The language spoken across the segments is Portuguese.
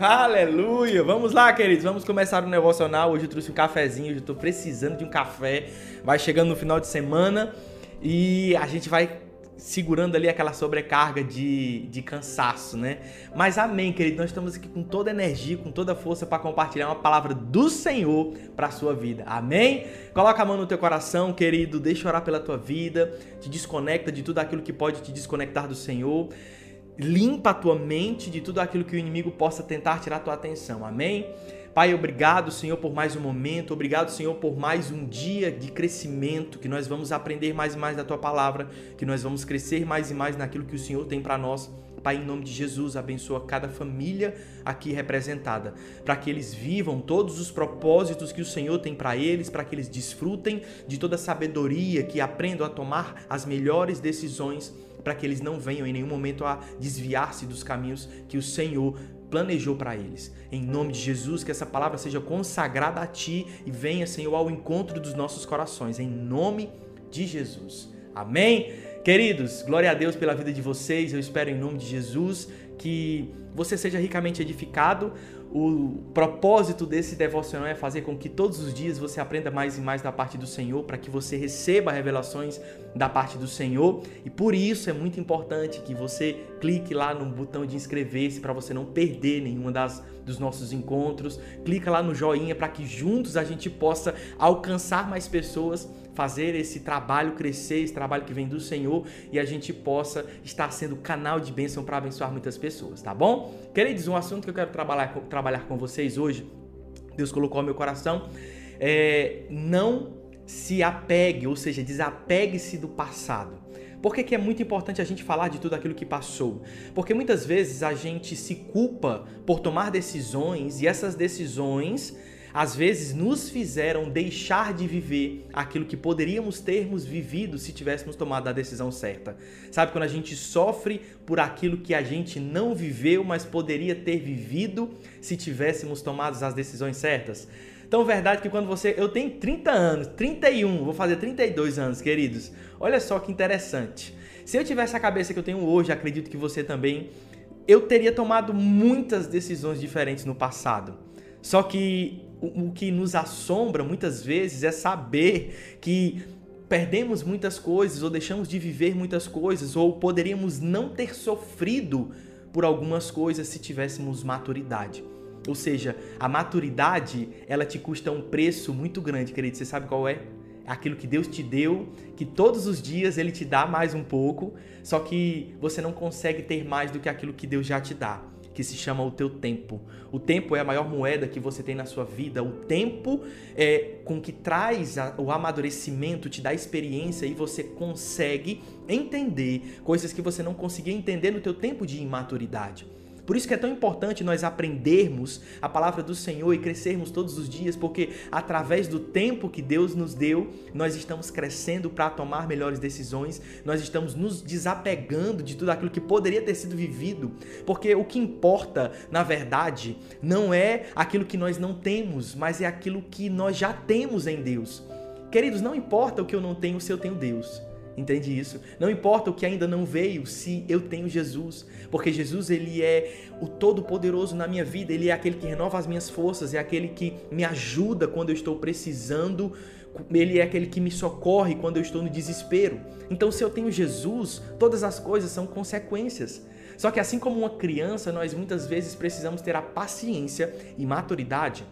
Aleluia! Vamos lá, queridos, vamos começar o devocional. Hoje eu trouxe um cafezinho, hoje eu tô precisando de um café. Vai chegando no final de semana e a gente vai segurando ali aquela sobrecarga de, de cansaço, né? Mas amém, querido. Nós estamos aqui com toda energia, com toda força para compartilhar uma palavra do Senhor para a sua vida. Amém? Coloca a mão no teu coração, querido. Deixa orar pela tua vida. Te desconecta de tudo aquilo que pode te desconectar do Senhor. Limpa a tua mente de tudo aquilo que o inimigo possa tentar tirar a tua atenção. Amém? Pai, obrigado, Senhor, por mais um momento. Obrigado, Senhor, por mais um dia de crescimento, que nós vamos aprender mais e mais da tua palavra, que nós vamos crescer mais e mais naquilo que o Senhor tem para nós. Pai, em nome de Jesus, abençoa cada família aqui representada, para que eles vivam todos os propósitos que o Senhor tem para eles, para que eles desfrutem de toda a sabedoria, que aprendam a tomar as melhores decisões, para que eles não venham em nenhum momento a desviar-se dos caminhos que o Senhor planejou para eles. Em nome de Jesus, que essa palavra seja consagrada a Ti e venha, Senhor, ao encontro dos nossos corações. Em nome de Jesus. Amém? Queridos, glória a Deus pela vida de vocês. Eu espero, em nome de Jesus, que você seja ricamente edificado. O propósito desse devocional é fazer com que todos os dias você aprenda mais e mais da parte do Senhor, para que você receba revelações da parte do Senhor. E por isso é muito importante que você clique lá no botão de inscrever-se para você não perder nenhuma das dos nossos encontros. Clica lá no joinha para que juntos a gente possa alcançar mais pessoas fazer esse trabalho crescer, esse trabalho que vem do Senhor e a gente possa estar sendo canal de bênção para abençoar muitas pessoas, tá bom? Queridos, um assunto que eu quero trabalhar, trabalhar com vocês hoje, Deus colocou no meu coração, é não se apegue, ou seja, desapegue-se do passado. Por que, que, é muito importante a gente falar de tudo aquilo que passou? Porque muitas vezes a gente se culpa por tomar decisões e essas decisões às vezes nos fizeram deixar de viver aquilo que poderíamos termos vivido se tivéssemos tomado a decisão certa. Sabe quando a gente sofre por aquilo que a gente não viveu, mas poderia ter vivido se tivéssemos tomado as decisões certas? Então, verdade que quando você. Eu tenho 30 anos, 31, vou fazer 32 anos, queridos. Olha só que interessante. Se eu tivesse a cabeça que eu tenho hoje, acredito que você também, eu teria tomado muitas decisões diferentes no passado. Só que o, que nos assombra muitas vezes é saber que perdemos muitas coisas ou deixamos de viver muitas coisas ou poderíamos não ter sofrido por algumas coisas se tivéssemos maturidade. Ou seja, a maturidade, ela te custa um preço muito grande, querido. Você sabe qual é? Aquilo que Deus te deu, que todos os dias ele te dá mais um pouco, só que você não consegue ter mais do que aquilo que Deus já te dá que se chama o teu tempo. O tempo é a maior moeda que você tem na sua vida. O tempo é com que traz o amadurecimento, te dá experiência e você consegue entender coisas que você não conseguia entender no teu tempo de imaturidade. Por isso que é tão importante nós aprendermos a palavra do Senhor e crescermos todos os dias, porque através do tempo que Deus nos deu, nós estamos crescendo para tomar melhores decisões, nós estamos nos desapegando de tudo aquilo que poderia ter sido vivido, porque o que importa, na verdade, não é aquilo que nós não temos, mas é aquilo que nós já temos em Deus. Queridos, não importa o que eu não tenho se eu tenho Deus. Entende isso? Não importa o que ainda não veio, se eu tenho Jesus, porque Jesus ele é o todo poderoso na minha vida, ele é aquele que renova as minhas forças, é aquele que me ajuda quando eu estou precisando, ele é aquele que me socorre quando eu estou no desespero. Então, se eu tenho Jesus, todas as coisas são consequências. Só que assim como uma criança, nós muitas vezes precisamos ter a paciência e maturidade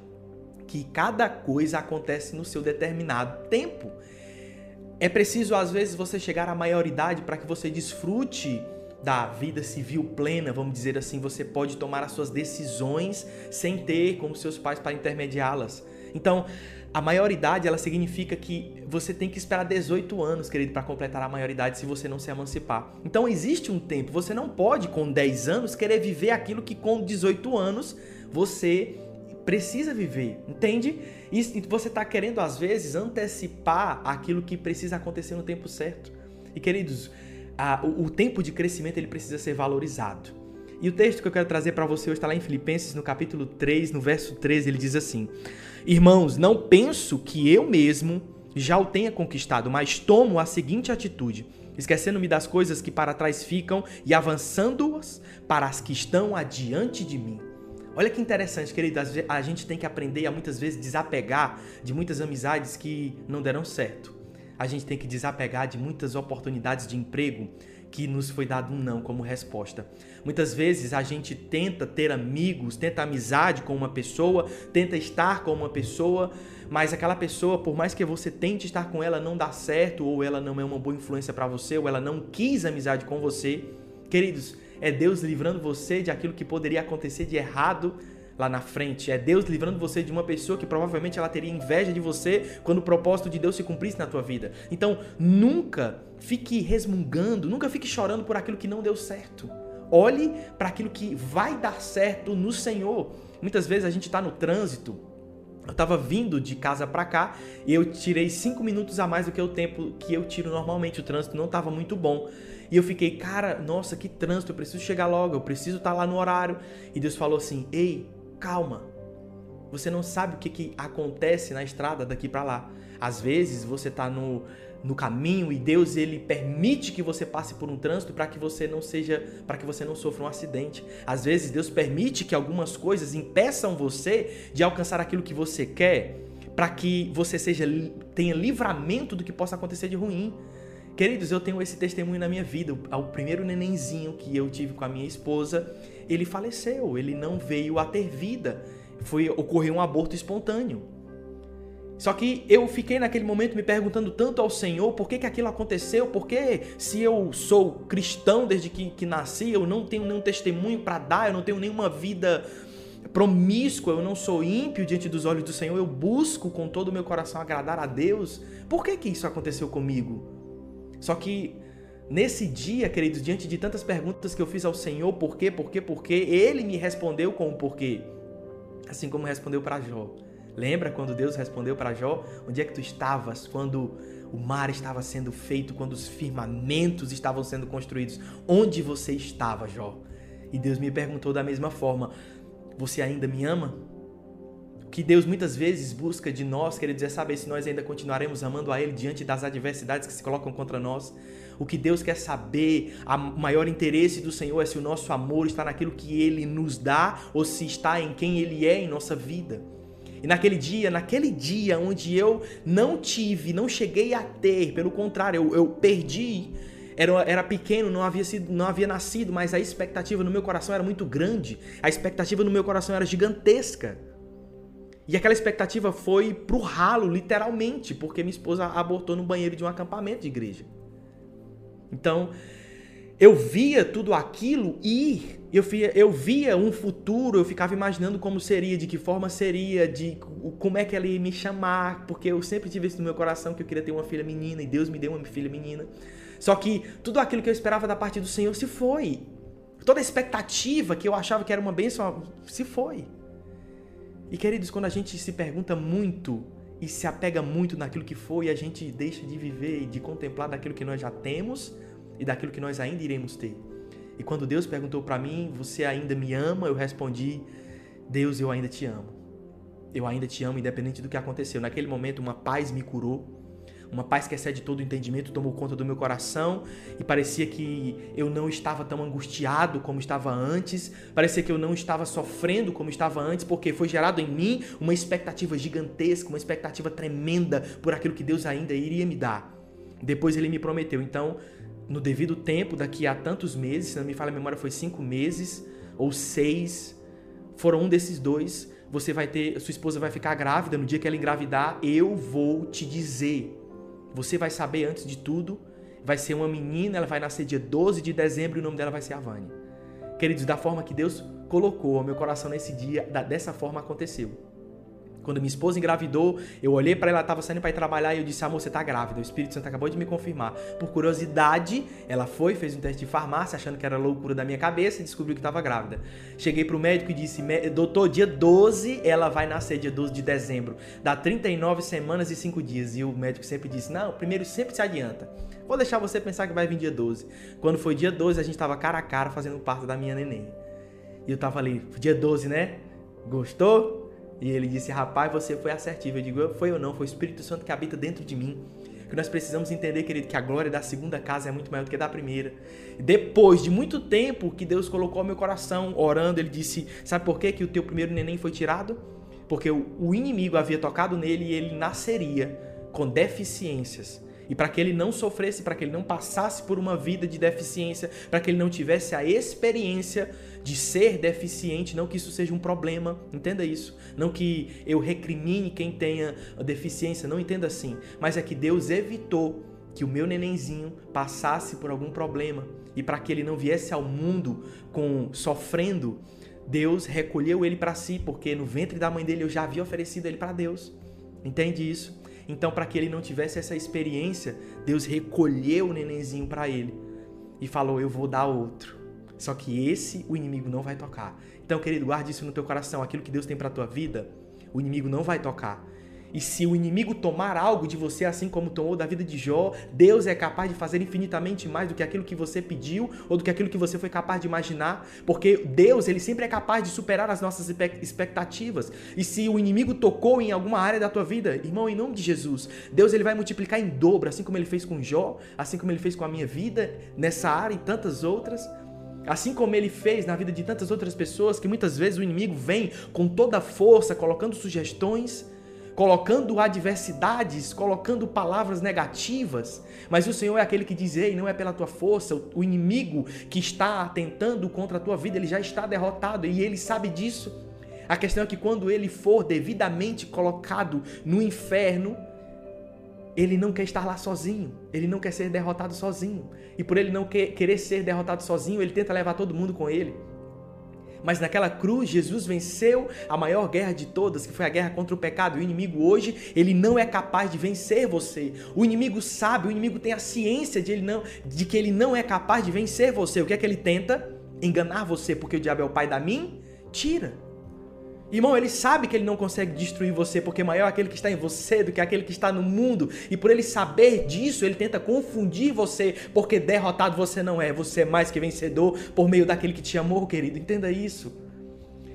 que cada coisa acontece no seu determinado tempo. É preciso, às vezes, você chegar à maioridade para que você desfrute da vida civil plena, vamos dizer assim, você pode tomar as suas decisões sem ter como seus pais para intermediá-las. Então, a maioridade, ela significa que você tem que esperar 18 anos, querido, para completar a maioridade se você não se emancipar. Então, existe um tempo, você não pode com 10 anos querer viver aquilo que com 18 anos você precisa viver, entende? E você está querendo, às vezes, antecipar aquilo que precisa acontecer no tempo certo. E, queridos, a, o, o, tempo de crescimento ele precisa ser valorizado. E o texto que eu quero trazer para você hoje está lá em Filipenses, no capítulo 3, no verso 13, ele diz assim: Irmãos, não penso que eu mesmo já o tenha conquistado, mas tomo a seguinte atitude esquecendo-me das coisas que para trás ficam e avançando-as para as que estão adiante de mim. Olha que interessante, querido. A gente tem que aprender a muitas vezes desapegar de muitas amizades que não deram certo. A gente tem que desapegar de muitas oportunidades de emprego que nos foi dado um não como resposta. Muitas vezes a gente tenta ter amigos, tenta amizade com uma pessoa, tenta estar com uma pessoa, mas aquela pessoa, por mais que você tente estar com ela, não dá certo, ou ela não é uma boa influência para você, ou ela não quis amizade com você. Queridos, é Deus livrando você de aquilo que poderia acontecer de errado lá na frente. É Deus livrando você de uma pessoa que provavelmente ela teria inveja de você quando o propósito de Deus se cumprisse na tua vida. Então, nunca fique resmungando, nunca fique chorando por aquilo que não deu certo. Olhe para aquilo que vai dar certo no Senhor. Muitas vezes a gente está no trânsito. Eu estava vindo de casa para cá e eu tirei cinco minutos a mais do que o tempo que eu tiro normalmente. O trânsito não estava muito bom. E eu fiquei, cara, nossa, que trânsito, eu preciso chegar logo, eu preciso estar tá lá no horário. E Deus falou assim: ei, calma. Você não sabe o que, que acontece na estrada daqui para lá. Às vezes você está no, no caminho e Deus ele permite que você passe por um trânsito para que você não seja, para que você não sofra um acidente. Às vezes Deus permite que algumas coisas impeçam você de alcançar aquilo que você quer, para que você seja tenha livramento do que possa acontecer de ruim. Queridos, eu tenho esse testemunho na minha vida. O primeiro nenenzinho que eu tive com a minha esposa, ele faleceu, ele não veio a ter vida. Foi ocorreu um aborto espontâneo. Só que eu fiquei naquele momento me perguntando tanto ao Senhor por que, que aquilo aconteceu, porque se eu sou cristão desde que, que nasci, eu não tenho nenhum testemunho para dar, eu não tenho nenhuma vida promíscua, eu não sou ímpio diante dos olhos do Senhor, eu busco com todo o meu coração agradar a Deus. Por que, que isso aconteceu comigo? Só que nesse dia, queridos, diante de tantas perguntas que eu fiz ao Senhor, por quê, por quê, por quê, ele me respondeu com o porquê. Assim como respondeu para Jó. Lembra quando Deus respondeu para Jó? Onde é que tu estavas quando o mar estava sendo feito, quando os firmamentos estavam sendo construídos? Onde você estava, Jó? E Deus me perguntou da mesma forma: Você ainda me ama? O que Deus muitas vezes busca de nós, queridos, é saber se nós ainda continuaremos amando a Ele diante das adversidades que se colocam contra nós. O que Deus quer saber, o maior interesse do Senhor é se o nosso amor está naquilo que Ele nos dá ou se está em quem Ele é em nossa vida. E naquele dia, naquele dia onde eu não tive, não cheguei a ter, pelo contrário, eu, eu perdi, era, era pequeno, não havia, sido, não havia nascido, mas a expectativa no meu coração era muito grande, a expectativa no meu coração era gigantesca. E aquela expectativa foi pro ralo, literalmente, porque minha esposa abortou no banheiro de um acampamento de igreja. Então, eu via tudo aquilo e eu via, eu via um futuro, eu ficava imaginando como seria, de que forma seria, de como é que ela ia me chamar, porque eu sempre tive isso no meu coração que eu queria ter uma filha menina e Deus me deu uma filha menina. Só que tudo aquilo que eu esperava da parte do Senhor se foi. Toda a expectativa que eu achava que era uma bênção se foi. E queridos, quando a gente se pergunta muito e se apega muito naquilo que foi, a gente deixa de viver e de contemplar daquilo que nós já temos e daquilo que nós ainda iremos ter. E quando Deus perguntou para mim, você ainda me ama? Eu respondi, Deus, eu ainda te amo. Eu ainda te amo, independente do que aconteceu. Naquele momento, uma paz me curou uma paz que excede todo o entendimento tomou conta do meu coração e parecia que eu não estava tão angustiado como estava antes, parecia que eu não estava sofrendo como estava antes, porque foi gerado em mim uma expectativa gigantesca, uma expectativa tremenda por aquilo que Deus ainda iria me dar. Depois ele me prometeu, então, no devido tempo, daqui a tantos meses, se não me falha a memória, foi cinco meses ou seis, foram um desses dois. Você vai ter, sua esposa vai ficar grávida. No dia que ela engravidar, eu vou te dizer você vai saber antes de tudo. Vai ser uma menina, ela vai nascer dia 12 de dezembro e o nome dela vai ser Avani. Queridos, da forma que Deus colocou ao meu coração nesse dia, dessa forma aconteceu. Quando minha esposa engravidou, eu olhei para ela, estava saindo para ir trabalhar e eu disse: Amor, você está grávida. O Espírito Santo acabou de me confirmar. Por curiosidade, ela foi, fez um teste de farmácia, achando que era loucura da minha cabeça e descobriu que estava grávida. Cheguei para o médico e disse: Doutor, dia 12 ela vai nascer, dia 12 de dezembro. Dá 39 semanas e 5 dias. E o médico sempre disse: Não, primeiro sempre se adianta. Vou deixar você pensar que vai vir dia 12. Quando foi dia 12, a gente estava cara a cara fazendo parte da minha neném. E eu estava ali, dia 12, né? Gostou? E ele disse: Rapaz, você foi assertivo. Eu digo: Foi ou não? Foi o Espírito Santo que habita dentro de mim. que nós precisamos entender, querido, que a glória da segunda casa é muito maior do que da primeira. Depois de muito tempo que Deus colocou meu coração, orando, ele disse: Sabe por quê que o teu primeiro neném foi tirado? Porque o inimigo havia tocado nele e ele nasceria com deficiências. E para que ele não sofresse, para que ele não passasse por uma vida de deficiência, para que ele não tivesse a experiência de ser deficiente, não que isso seja um problema, entenda isso. Não que eu recrimine quem tenha deficiência, não entenda assim. Mas é que Deus evitou que o meu nenenzinho passasse por algum problema e para que ele não viesse ao mundo com sofrendo, Deus recolheu ele para si, porque no ventre da mãe dele eu já havia oferecido ele para Deus. Entende isso? Então, para que ele não tivesse essa experiência, Deus recolheu o nenenzinho para ele e falou: Eu vou dar outro. Só que esse o inimigo não vai tocar. Então, querido, guarde isso no teu coração. Aquilo que Deus tem para tua vida, o inimigo não vai tocar. E se o inimigo tomar algo de você, assim como tomou da vida de Jó, Deus é capaz de fazer infinitamente mais do que aquilo que você pediu ou do que aquilo que você foi capaz de imaginar, porque Deus, ele sempre é capaz de superar as nossas expectativas. E se o inimigo tocou em alguma área da tua vida, irmão, em nome de Jesus, Deus ele vai multiplicar em dobro, assim como ele fez com Jó, assim como ele fez com a minha vida nessa área e tantas outras. Assim como ele fez na vida de tantas outras pessoas, que muitas vezes o inimigo vem com toda a força, colocando sugestões, colocando adversidades, colocando palavras negativas, mas o Senhor é aquele que diz: Ei, não é pela tua força, o inimigo que está atentando contra a tua vida, ele já está derrotado e ele sabe disso. A questão é que quando ele for devidamente colocado no inferno, ele não quer estar lá sozinho, ele não quer ser derrotado sozinho. E por ele não querer ser derrotado sozinho, ele tenta levar todo mundo com ele. Mas naquela cruz, Jesus venceu a maior guerra de todas, que foi a guerra contra o pecado. E o inimigo hoje, ele não é capaz de vencer você. O inimigo sabe, o inimigo tem a ciência de, ele não, de que ele não é capaz de vencer você. O que é que ele tenta? Enganar você, porque o diabo é o pai da mentira. Irmão, ele sabe que ele não consegue destruir você, porque maior é aquele que está em você do que aquele que está no mundo. E por ele saber disso, ele tenta confundir você, porque derrotado você não é. Você é mais que vencedor por meio daquele que te amou, querido. Entenda isso.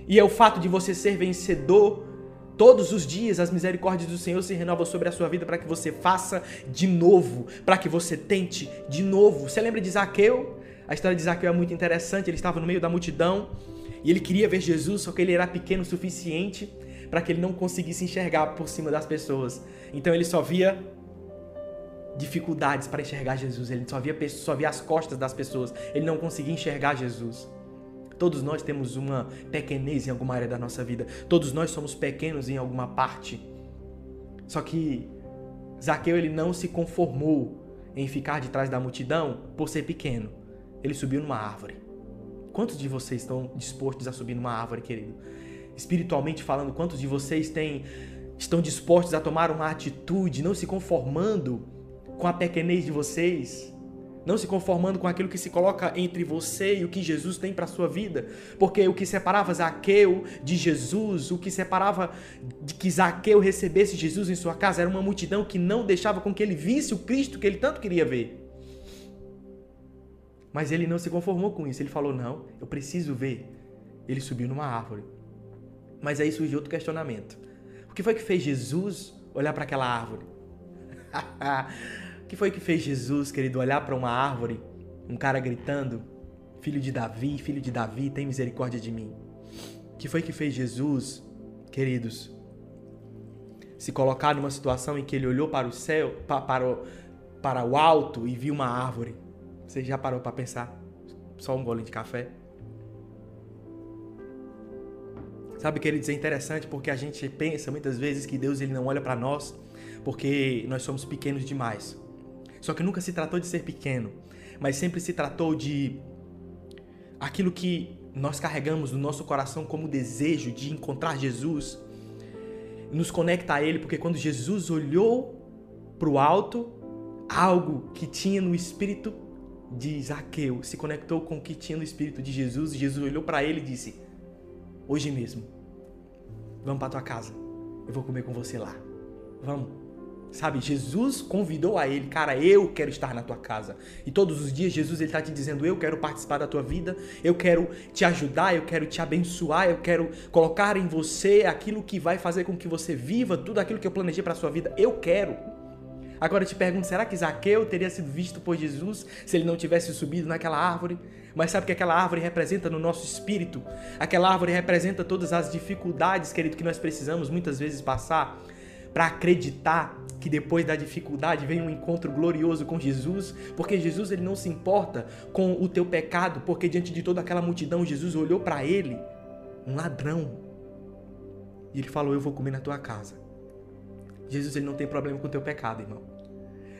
E é o fato de você ser vencedor. Todos os dias as misericórdias do Senhor se renovam sobre a sua vida para que você faça de novo, para que você tente de novo. Você lembra de Zaqueu? A história de Zaqueu é muito interessante. Ele estava no meio da multidão e ele queria ver Jesus, só que ele era pequeno o suficiente para que ele não conseguisse enxergar por cima das pessoas. Então ele só via dificuldades para enxergar Jesus, ele só via, só via as costas das pessoas, ele não conseguia enxergar Jesus. Todos nós temos uma pequenez em alguma área da nossa vida, todos nós somos pequenos em alguma parte. Só que Zaqueu ele não se conformou em ficar de trás da multidão por ser pequeno. Ele subiu numa árvore. Quantos de vocês estão dispostos a subir numa árvore, querido? Espiritualmente falando, quantos de vocês têm, estão dispostos a tomar uma atitude, não se conformando com a pequenez de vocês? Não se conformando com aquilo que se coloca entre você e o que Jesus tem para sua vida, porque o que separava Zaqueu de Jesus, o que separava de que Zaqueu recebesse Jesus em sua casa era uma multidão que não deixava com que ele visse o Cristo que ele tanto queria ver. Mas ele não se conformou com isso. Ele falou: Não, eu preciso ver. Ele subiu numa árvore. Mas aí surgiu outro questionamento. O que foi que fez Jesus olhar para aquela árvore? o que foi que fez Jesus, querido, olhar para uma árvore, um cara gritando: Filho de Davi, filho de Davi, tem misericórdia de mim? O que foi que fez Jesus, queridos, se colocar numa situação em que ele olhou para o céu, para o, para o alto e viu uma árvore? Você já parou para pensar? Só um gole de café? Sabe, queridos, é interessante porque a gente pensa muitas vezes que Deus ele não olha para nós porque nós somos pequenos demais. Só que nunca se tratou de ser pequeno, mas sempre se tratou de aquilo que nós carregamos no nosso coração como desejo de encontrar Jesus, nos conecta a Ele, porque quando Jesus olhou para o alto, algo que tinha no espírito de Zaqueu se conectou com o que tinha no Espírito de Jesus Jesus olhou para ele e disse: Hoje mesmo, vamos para tua casa, eu vou comer com você lá. Vamos. Sabe, Jesus convidou a ele, cara, eu quero estar na tua casa. E todos os dias Jesus ele tá te dizendo, eu quero participar da tua vida, eu quero te ajudar, eu quero te abençoar, eu quero colocar em você aquilo que vai fazer com que você viva tudo aquilo que eu planejei para sua vida. Eu quero. Agora eu te pergunto, será que Zaqueu teria sido visto por Jesus se ele não tivesse subido naquela árvore? Mas sabe o que aquela árvore representa no nosso espírito? Aquela árvore representa todas as dificuldades, querido, que nós precisamos muitas vezes passar para acreditar que depois da dificuldade vem um encontro glorioso com Jesus, porque Jesus ele não se importa com o teu pecado, porque diante de toda aquela multidão Jesus olhou para ele, um ladrão, e ele falou: "Eu vou comer na tua casa". Jesus ele não tem problema com o teu pecado, irmão.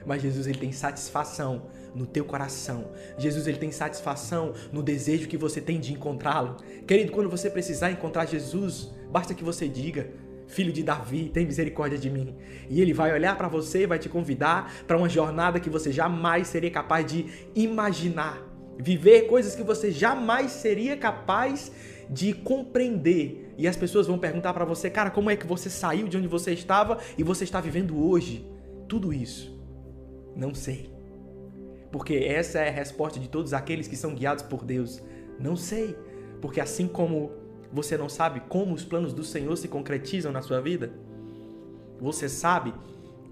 Mas Jesus ele tem satisfação no teu coração. Jesus ele tem satisfação no desejo que você tem de encontrá-lo. Querido, quando você precisar encontrar Jesus, basta que você diga: Filho de Davi, tem misericórdia de mim. E ele vai olhar para você e vai te convidar para uma jornada que você jamais seria capaz de imaginar. Viver coisas que você jamais seria capaz de compreender. E as pessoas vão perguntar para você, cara, como é que você saiu de onde você estava e você está vivendo hoje? Tudo isso. Não sei. Porque essa é a resposta de todos aqueles que são guiados por Deus. Não sei. Porque assim como você não sabe como os planos do Senhor se concretizam na sua vida, você sabe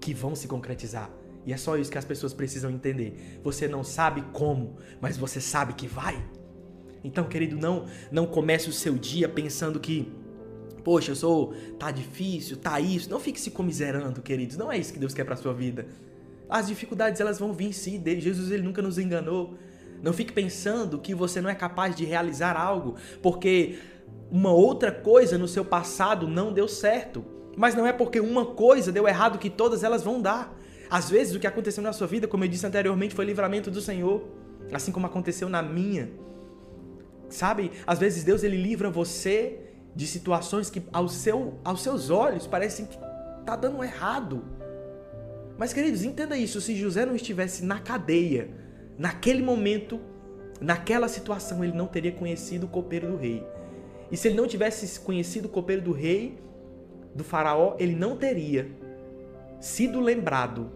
que vão se concretizar. E é só isso que as pessoas precisam entender. Você não sabe como, mas você sabe que vai. Então, querido, não não comece o seu dia pensando que poxa, eu sou tá difícil, tá isso. Não fique se comiserando, queridos. Não é isso que Deus quer para sua vida. As dificuldades elas vão vir sim. Jesus ele nunca nos enganou. Não fique pensando que você não é capaz de realizar algo porque uma outra coisa no seu passado não deu certo. Mas não é porque uma coisa deu errado que todas elas vão dar. Às vezes o que aconteceu na sua vida, como eu disse anteriormente, foi livramento do Senhor, assim como aconteceu na minha. Sabe? Às vezes Deus ele livra você de situações que ao seu, aos seus olhos parecem que tá dando errado. Mas, queridos, entenda isso: se José não estivesse na cadeia, naquele momento, naquela situação, ele não teria conhecido o copeiro do rei. E se ele não tivesse conhecido o copeiro do rei, do faraó, ele não teria sido lembrado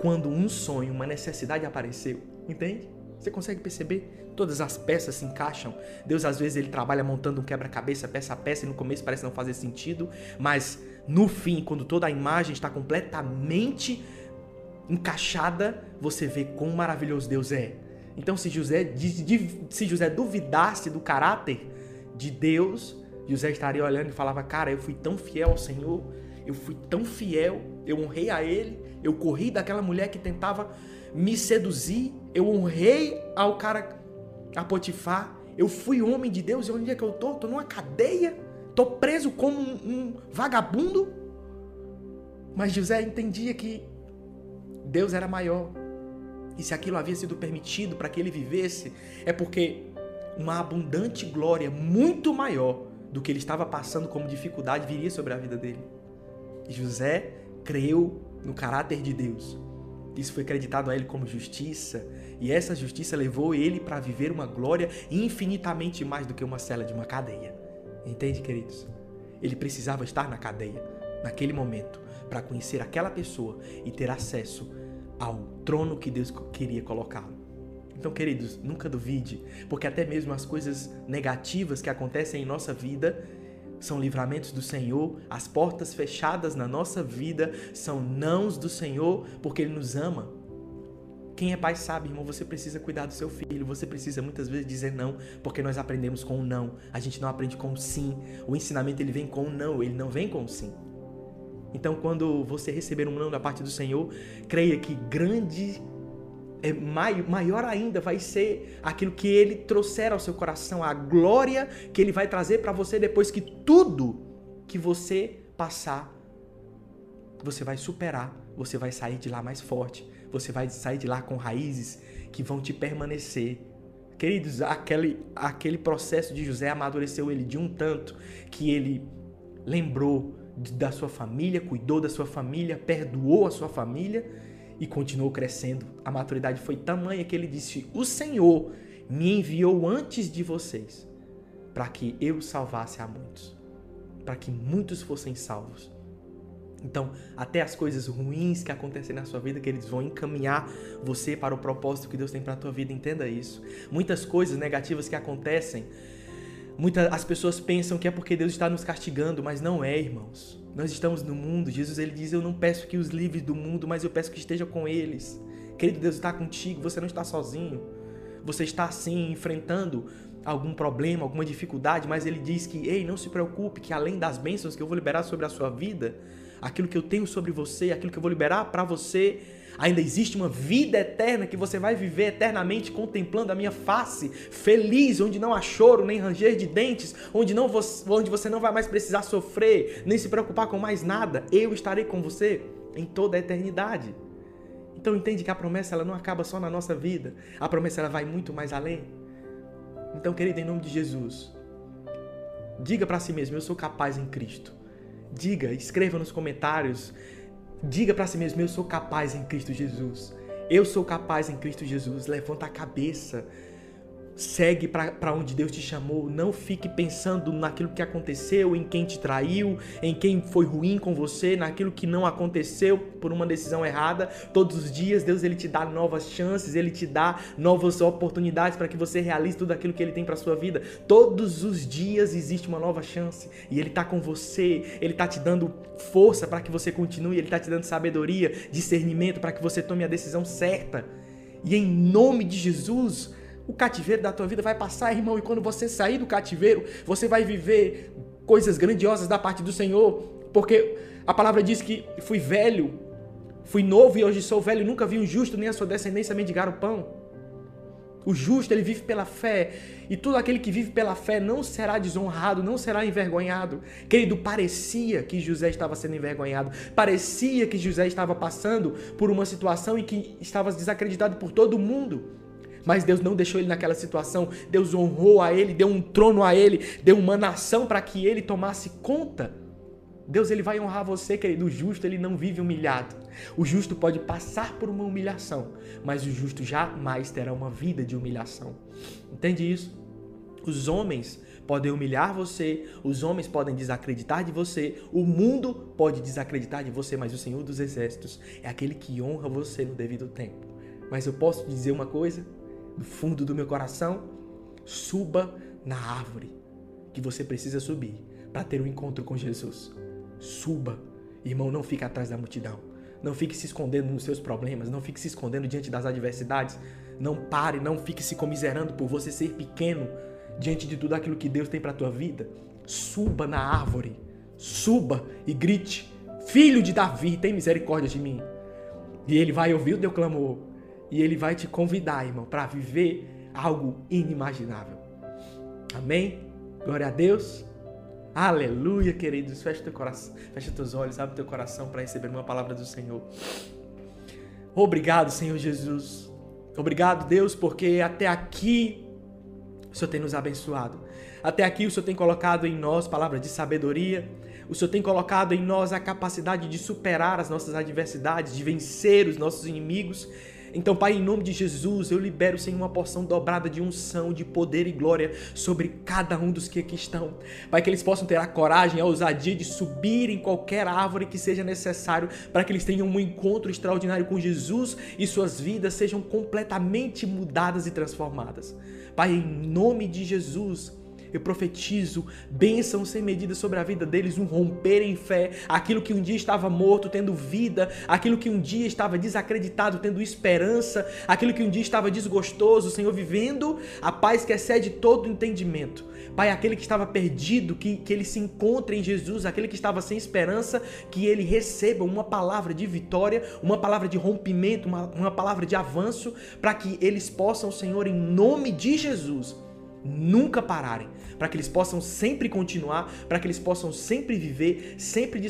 quando um sonho, uma necessidade apareceu. Entende? Você consegue perceber? Todas as peças se encaixam. Deus às vezes ele trabalha montando um quebra-cabeça peça a peça e no começo parece não fazer sentido, mas no fim, quando toda a imagem está completamente encaixada, você vê quão maravilhoso Deus é. Então, se José, se José duvidasse do caráter de Deus, José estaria olhando e falava: Cara, eu fui tão fiel ao Senhor, eu fui tão fiel, eu honrei a Ele, eu corri daquela mulher que tentava me seduzir, eu honrei ao cara, a Potifar, eu fui homem de Deus e onde é que eu tô? Tô numa cadeia, tô preso como um, um vagabundo. Mas José entendia que Deus era maior. E se aquilo havia sido permitido para que ele vivesse, é porque uma abundante glória muito maior do que ele estava passando como dificuldade viria sobre a vida dele. E José creu no caráter de Deus isso foi acreditado a ele como justiça, e essa justiça levou ele para viver uma glória infinitamente mais do que uma cela de uma cadeia. Entende, queridos? Ele precisava estar na cadeia, naquele momento, para conhecer aquela pessoa e ter acesso ao trono que Deus queria colocá-lo. Então, queridos, nunca duvide, porque até mesmo as coisas negativas que acontecem em nossa vida são livramentos do Senhor, as portas fechadas na nossa vida são nãos do Senhor, porque Ele nos ama. Quem é pai sabe, irmão, você precisa cuidar do seu filho, você precisa muitas vezes dizer não, porque nós aprendemos com o não, a gente não aprende com o sim. O ensinamento ele vem com o não, ele não vem com o sim. Então, quando você receber um não da parte do Senhor, creia que grande é, maior ainda vai ser aquilo que ele trouxer ao seu coração, a glória que ele vai trazer para você depois que tudo que você passar, você vai superar, você vai sair de lá mais forte, você vai sair de lá com raízes que vão te permanecer. Queridos, aquele, aquele processo de José amadureceu ele de um tanto que ele lembrou da sua família, cuidou da sua família, perdoou a sua família e continuou crescendo. A maturidade foi tamanha que ele disse: O Senhor me enviou antes de vocês para que eu salvasse a muitos, para que muitos fossem salvos. Então, até as coisas ruins que acontecem na sua vida, que eles vão encaminhar você para o propósito que Deus tem para a tua vida, entenda isso. Muitas coisas negativas que acontecem, muitas as pessoas pensam que é porque Deus está nos castigando, mas não é, irmãos. Nós estamos no mundo. Jesus ele diz: Eu não peço que os livre do mundo, mas eu peço que esteja com eles. Querido Deus está contigo, você não está sozinho. Você está sim enfrentando algum problema, alguma dificuldade, mas ele diz que, ei, não se preocupe, que além das bênçãos que eu vou liberar sobre a sua vida, aquilo que eu tenho sobre você, aquilo que eu vou liberar para você, ainda existe uma vida eterna que você vai viver eternamente contemplando a minha face, feliz, onde não há choro nem ranger de dentes, onde, não onde você não vai mais precisar sofrer, nem se preocupar com mais nada. Eu estarei com você em toda a eternidade. Então entende que a promessa ela não acaba só na nossa vida. A promessa ela vai muito mais além. Então, querido, em nome de Jesus, diga para si mesmo: eu sou capaz em Cristo. Diga, escreva nos comentários. Diga para si mesmo: eu sou capaz em Cristo Jesus. Eu sou capaz em Cristo Jesus. Levanta a cabeça. Segue para onde Deus te chamou. Não fique pensando naquilo que aconteceu, em quem te traiu, em quem foi ruim com você, naquilo que não aconteceu por uma decisão errada. Todos os dias Deus ele te dá novas chances, ele te dá novas oportunidades para que você realize tudo aquilo que ele tem para sua vida. Todos os dias existe uma nova chance e ele está com você. Ele está te dando força para que você continue, ele está te dando sabedoria, discernimento para que você tome a decisão certa. E em nome de Jesus, o cativeiro da tua vida vai passar, irmão, e quando você sair do cativeiro, você vai viver coisas grandiosas da parte do Senhor, porque a palavra diz que fui velho, fui novo e hoje sou velho, nunca vi um justo nem a sua descendência mendigar o pão. O justo, ele vive pela fé, e todo aquele que vive pela fé não será desonrado, não será envergonhado. Querido, parecia que José estava sendo envergonhado, parecia que José estava passando por uma situação em que estava desacreditado por todo mundo. Mas Deus não deixou ele naquela situação. Deus honrou a ele, deu um trono a ele, deu uma nação para que ele tomasse conta. Deus ele vai honrar você, querido. O justo ele não vive humilhado. O justo pode passar por uma humilhação, mas o justo jamais terá uma vida de humilhação. Entende isso? Os homens podem humilhar você, os homens podem desacreditar de você, o mundo pode desacreditar de você, mas o Senhor dos Exércitos é aquele que honra você no devido tempo. Mas eu posso dizer uma coisa: do fundo do meu coração, suba na árvore que você precisa subir para ter um encontro com Jesus. Suba. Irmão, não fique atrás da multidão. Não fique se escondendo nos seus problemas, não fique se escondendo diante das adversidades. Não pare, não fique se comiserando por você ser pequeno diante de tudo aquilo que Deus tem para tua vida. Suba na árvore. Suba e grite: Filho de Davi, tem misericórdia de mim. E ele vai ouvir o teu clamor e ele vai te convidar, irmão, para viver algo inimaginável. Amém? Glória a Deus. Aleluia, queridos. Fecha teu coração, fecha teus olhos, abre teu coração para receber uma palavra do Senhor. Obrigado, Senhor Jesus. Obrigado, Deus, porque até aqui o Senhor tem nos abençoado. Até aqui o Senhor tem colocado em nós palavras de sabedoria. O Senhor tem colocado em nós a capacidade de superar as nossas adversidades, de vencer os nossos inimigos então, Pai, em nome de Jesus, eu libero, Senhor, uma porção dobrada de unção, de poder e glória sobre cada um dos que aqui estão. Pai, que eles possam ter a coragem, a ousadia de subir em qualquer árvore que seja necessário para que eles tenham um encontro extraordinário com Jesus e suas vidas sejam completamente mudadas e transformadas. Pai, em nome de Jesus, eu profetizo bênção sem medida sobre a vida deles, um romper em fé, aquilo que um dia estava morto tendo vida, aquilo que um dia estava desacreditado tendo esperança, aquilo que um dia estava desgostoso, Senhor, vivendo a paz que excede todo entendimento. Pai, aquele que estava perdido, que, que ele se encontre em Jesus, aquele que estava sem esperança, que ele receba uma palavra de vitória, uma palavra de rompimento, uma, uma palavra de avanço, para que eles possam, Senhor, em nome de Jesus, nunca pararem, para que eles possam sempre continuar, para que eles possam sempre viver, sempre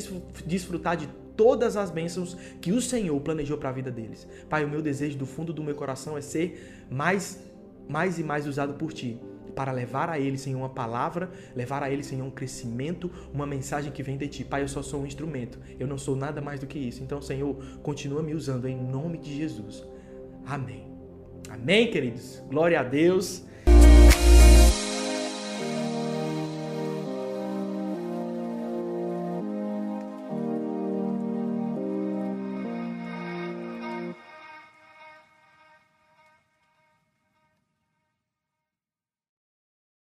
desfrutar de todas as bênçãos que o Senhor planejou para a vida deles. Pai, o meu desejo do fundo do meu coração é ser mais, mais e mais usado por Ti para levar a eles, Senhor, uma palavra, levar a eles, Senhor, um crescimento, uma mensagem que vem de Ti. Pai, eu só sou um instrumento, eu não sou nada mais do que isso. Então, Senhor, continua me usando em nome de Jesus. Amém. Amém, queridos. Glória a Deus. Bye.